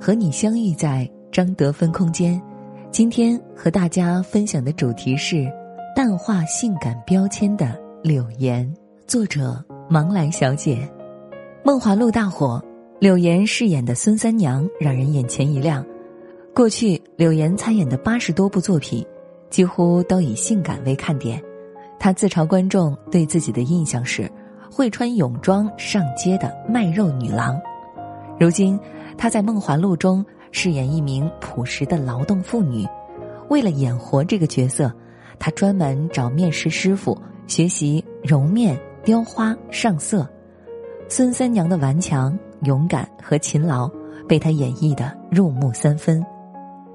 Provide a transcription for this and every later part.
和你相遇在张德芬空间。今天和大家分享的主题是淡化性感标签的柳岩，作者芒来小姐。《梦华录》大火，柳岩饰演的孙三娘让人眼前一亮。过去，柳岩参演的八十多部作品，几乎都以性感为看点。她自嘲观众对自己的印象是。会穿泳装上街的卖肉女郎，如今她在《梦华录》中饰演一名朴实的劳动妇女。为了演活这个角色，她专门找面食师傅学习揉面、雕花、上色。孙三娘的顽强、勇敢和勤劳被她演绎的入木三分。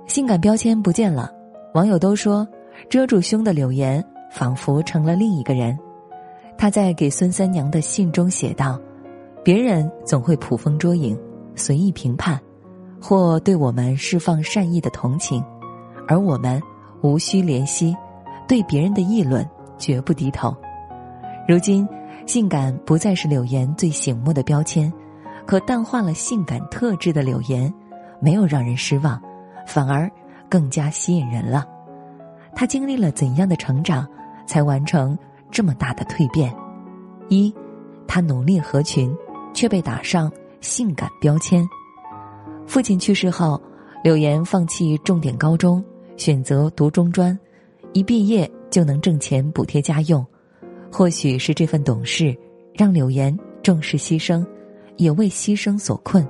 性感标签不见了，网友都说遮住胸的柳岩仿佛成了另一个人。他在给孙三娘的信中写道：“别人总会捕风捉影，随意评判，或对我们释放善意的同情，而我们无需怜惜，对别人的议论绝不低头。如今，性感不再是柳岩最醒目的标签，可淡化了性感特质的柳岩，没有让人失望，反而更加吸引人了。她经历了怎样的成长，才完成？”这么大的蜕变，一，他努力合群，却被打上性感标签。父亲去世后，柳岩放弃重点高中，选择读中专，一毕业就能挣钱补贴家用。或许是这份懂事，让柳岩重视牺牲，也为牺牲所困。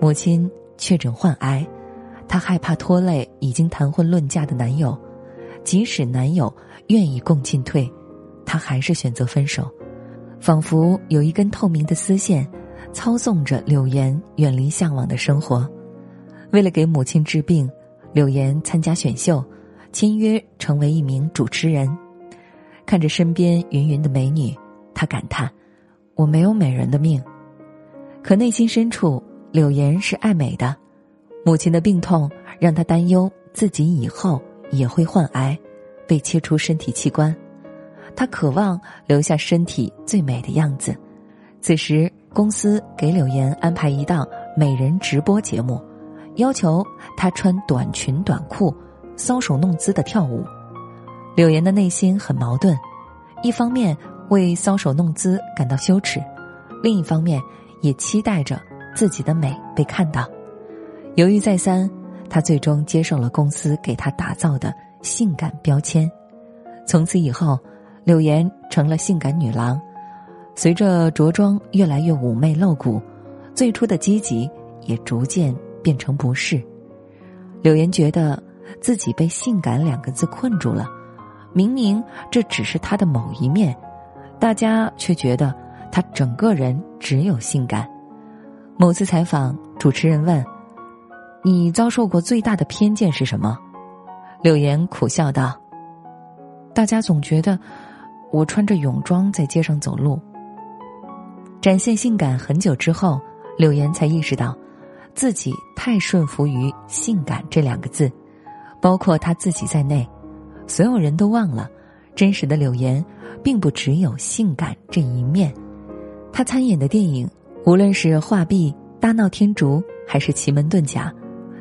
母亲确诊患癌，她害怕拖累已经谈婚论嫁的男友，即使男友愿意共进退。她还是选择分手，仿佛有一根透明的丝线，操纵着柳岩远离向往的生活。为了给母亲治病，柳岩参加选秀，签约成为一名主持人。看着身边芸芸的美女，他感叹：“我没有美人的命。”可内心深处，柳岩是爱美的。母亲的病痛让他担忧自己以后也会患癌，被切除身体器官。他渴望留下身体最美的样子。此时，公司给柳岩安排一档美人直播节目，要求她穿短裙短裤，搔首弄姿的跳舞。柳岩的内心很矛盾，一方面为搔首弄姿感到羞耻，另一方面也期待着自己的美被看到。犹豫再三，她最终接受了公司给她打造的性感标签。从此以后。柳岩成了性感女郎，随着着装越来越妩媚露骨，最初的积极也逐渐变成不适。柳岩觉得自己被“性感”两个字困住了，明明这只是她的某一面，大家却觉得她整个人只有性感。某次采访，主持人问：“你遭受过最大的偏见是什么？”柳岩苦笑道：“大家总觉得。”我穿着泳装在街上走路，展现性感很久之后，柳岩才意识到，自己太顺服于“性感”这两个字，包括她自己在内，所有人都忘了，真实的柳岩并不只有性感这一面。她参演的电影，无论是《画壁》《大闹天竺》还是《奇门遁甲》，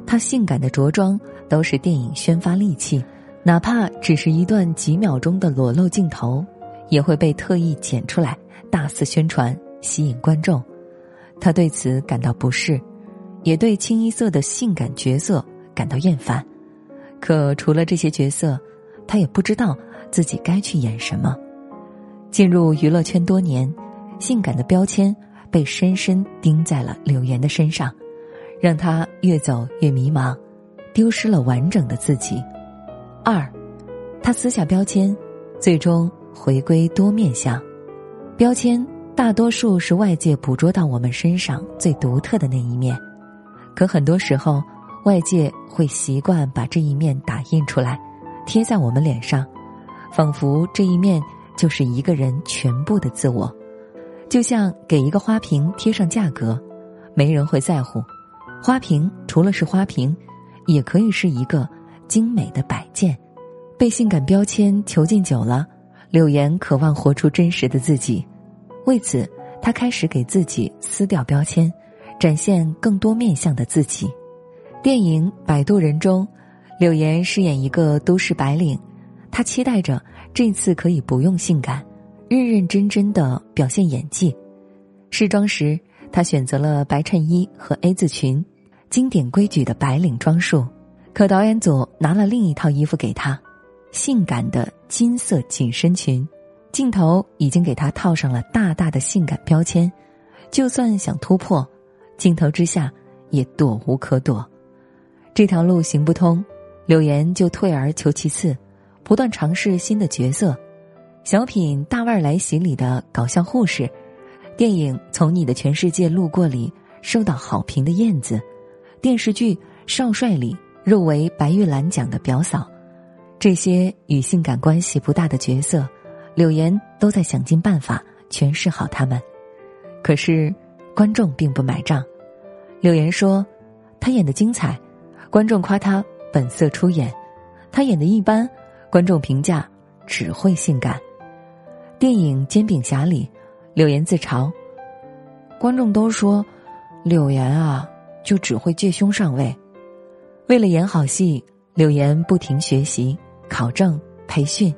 她性感的着装都是电影宣发利器，哪怕只是一段几秒钟的裸露镜头。也会被特意剪出来，大肆宣传，吸引观众。他对此感到不适，也对清一色的性感角色感到厌烦。可除了这些角色，他也不知道自己该去演什么。进入娱乐圈多年，性感的标签被深深钉在了柳岩的身上，让他越走越迷茫，丢失了完整的自己。二，他撕下标签，最终。回归多面相，标签大多数是外界捕捉到我们身上最独特的那一面，可很多时候，外界会习惯把这一面打印出来，贴在我们脸上，仿佛这一面就是一个人全部的自我。就像给一个花瓶贴上价格，没人会在乎。花瓶除了是花瓶，也可以是一个精美的摆件。被性感标签囚禁久了，柳岩渴望活出真实的自己。为此，他开始给自己撕掉标签，展现更多面向的自己。电影《摆渡人》中，柳岩饰演一个都市白领，她期待着这次可以不用性感，认认真真的表现演技。试妆时，她选择了白衬衣和 A 字裙，经典规矩的白领装束。可导演组拿了另一套衣服给她。性感的金色紧身裙，镜头已经给她套上了大大的性感标签，就算想突破，镜头之下也躲无可躲。这条路行不通，柳岩就退而求其次，不断尝试新的角色。小品《大腕来袭》里的搞笑护士，电影《从你的全世界路过》里受到好评的燕子，电视剧《少帅》里入围白玉兰奖的表嫂。这些与性感关系不大的角色，柳岩都在想尽办法诠释好他们。可是，观众并不买账。柳岩说：“她演的精彩，观众夸她本色出演；她演的一般，观众评价只会性感。”电影《煎饼侠》里，柳岩自嘲：“观众都说，柳岩啊，就只会借胸上位。”为了演好戏，柳岩不停学习。考证、培训，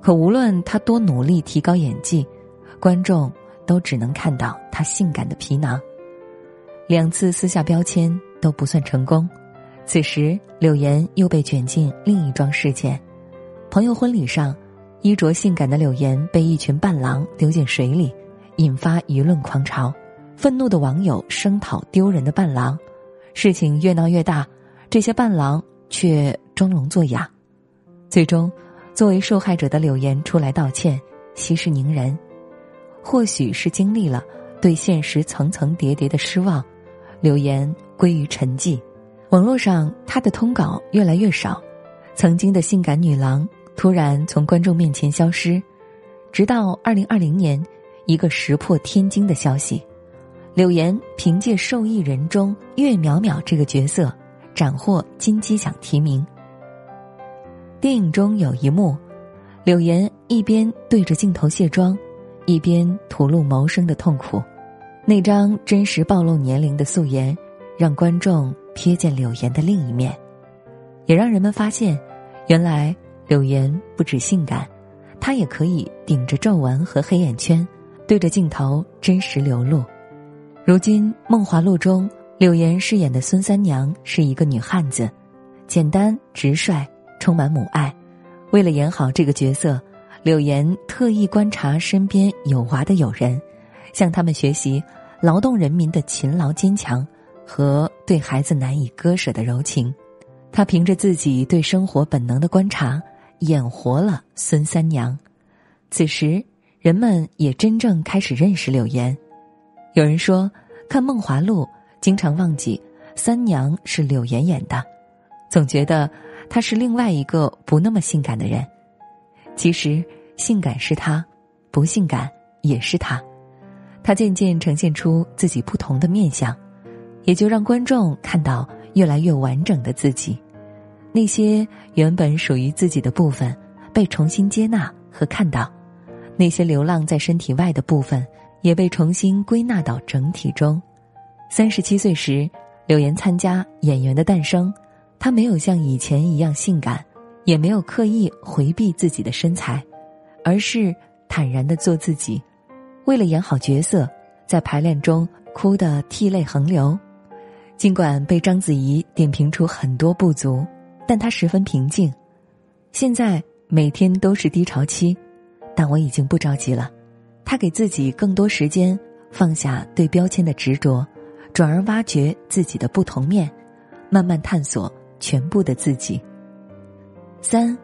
可无论他多努力提高演技，观众都只能看到他性感的皮囊。两次撕下标签都不算成功，此时柳岩又被卷进另一桩事件：朋友婚礼上，衣着性感的柳岩被一群伴郎丢进水里，引发舆论狂潮。愤怒的网友声讨丢人的伴郎，事情越闹越大，这些伴郎却装聋作哑。最终，作为受害者的柳岩出来道歉，息事宁人。或许是经历了对现实层层叠叠的失望，柳岩归于沉寂。网络上她的通稿越来越少，曾经的性感女郎突然从观众面前消失。直到二零二零年，一个石破天惊的消息：柳岩凭借《受益人》中岳淼淼这个角色，斩获金鸡奖提名。电影中有一幕，柳岩一边对着镜头卸妆，一边吐露谋生的痛苦。那张真实暴露年龄的素颜，让观众瞥见柳岩的另一面，也让人们发现，原来柳岩不止性感，她也可以顶着皱纹和黑眼圈，对着镜头真实流露。如今《梦华录》中，柳岩饰演的孙三娘是一个女汉子，简单直率。充满母爱，为了演好这个角色，柳岩特意观察身边有娃的友人，向他们学习劳动人民的勤劳坚强和对孩子难以割舍的柔情。他凭着自己对生活本能的观察，演活了孙三娘。此时，人们也真正开始认识柳岩。有人说，看《梦华录》经常忘记三娘是柳岩演的，总觉得。他是另外一个不那么性感的人，其实性感是他，不性感也是他。他渐渐呈现出自己不同的面相，也就让观众看到越来越完整的自己。那些原本属于自己的部分被重新接纳和看到，那些流浪在身体外的部分也被重新归纳到整体中。三十七岁时，柳岩参加《演员的诞生》。她没有像以前一样性感，也没有刻意回避自己的身材，而是坦然的做自己。为了演好角色，在排练中哭得涕泪横流。尽管被章子怡点评出很多不足，但她十分平静。现在每天都是低潮期，但我已经不着急了。她给自己更多时间，放下对标签的执着，转而挖掘自己的不同面，慢慢探索。全部的自己。三，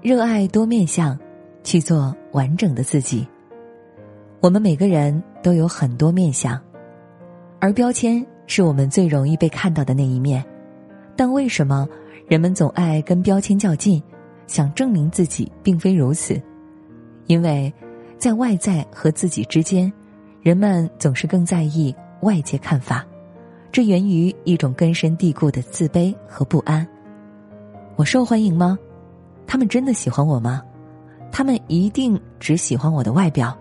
热爱多面相，去做完整的自己。我们每个人都有很多面相，而标签是我们最容易被看到的那一面，但为什么人们总爱跟标签较劲，想证明自己并非如此？因为，在外在和自己之间，人们总是更在意外界看法，这源于一种根深蒂固的自卑和不安。我受欢迎吗？他们真的喜欢我吗？他们一定只喜欢我的外表？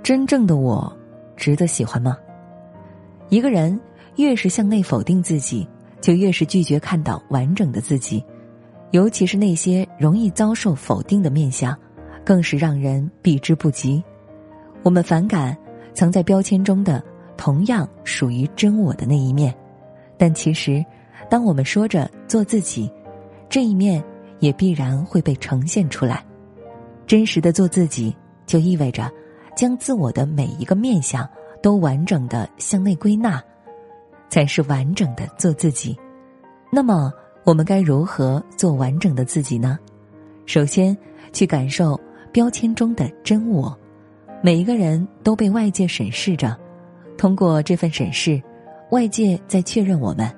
真正的我，值得喜欢吗？一个人越是向内否定自己，就越是拒绝看到完整的自己，尤其是那些容易遭受否定的面相，更是让人避之不及。我们反感藏在标签中的同样属于真我的那一面，但其实，当我们说着做自己，这一面也必然会被呈现出来。真实的做自己，就意味着将自我的每一个面相。都完整的向内归纳，才是完整的做自己。那么，我们该如何做完整的自己呢？首先，去感受标签中的真我。每一个人都被外界审视着，通过这份审视，外界在确认我们，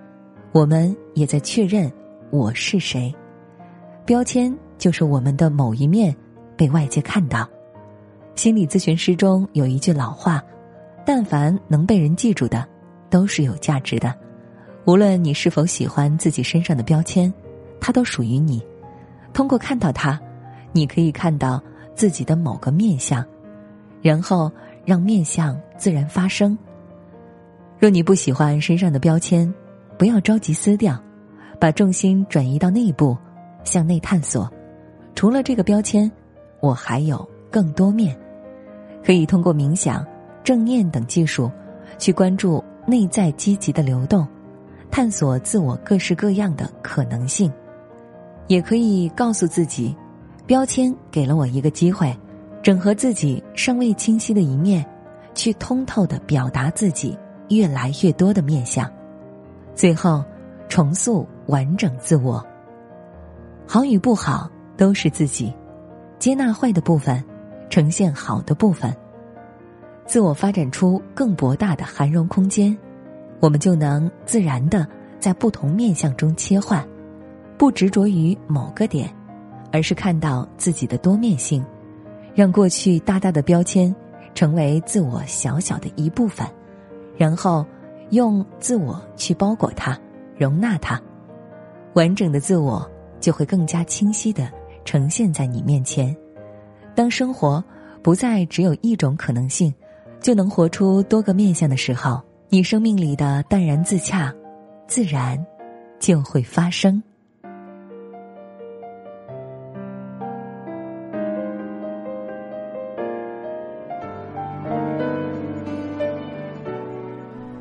我们也在确认我是谁。标签就是我们的某一面被外界看到。心理咨询师中有一句老话。但凡能被人记住的，都是有价值的。无论你是否喜欢自己身上的标签，它都属于你。通过看到它，你可以看到自己的某个面相，然后让面相自然发生。若你不喜欢身上的标签，不要着急撕掉，把重心转移到内部，向内探索。除了这个标签，我还有更多面，可以通过冥想。正念等技术，去关注内在积极的流动，探索自我各式各样的可能性，也可以告诉自己，标签给了我一个机会，整合自己尚未清晰的一面，去通透的表达自己越来越多的面相，最后重塑完整自我。好与不好都是自己，接纳坏的部分，呈现好的部分。自我发展出更博大的涵容空间，我们就能自然的在不同面相中切换，不执着于某个点，而是看到自己的多面性，让过去大大的标签成为自我小小的一部分，然后用自我去包裹它、容纳它，完整的自我就会更加清晰的呈现在你面前。当生活不再只有一种可能性。就能活出多个面相的时候，你生命里的淡然自洽，自然就会发生。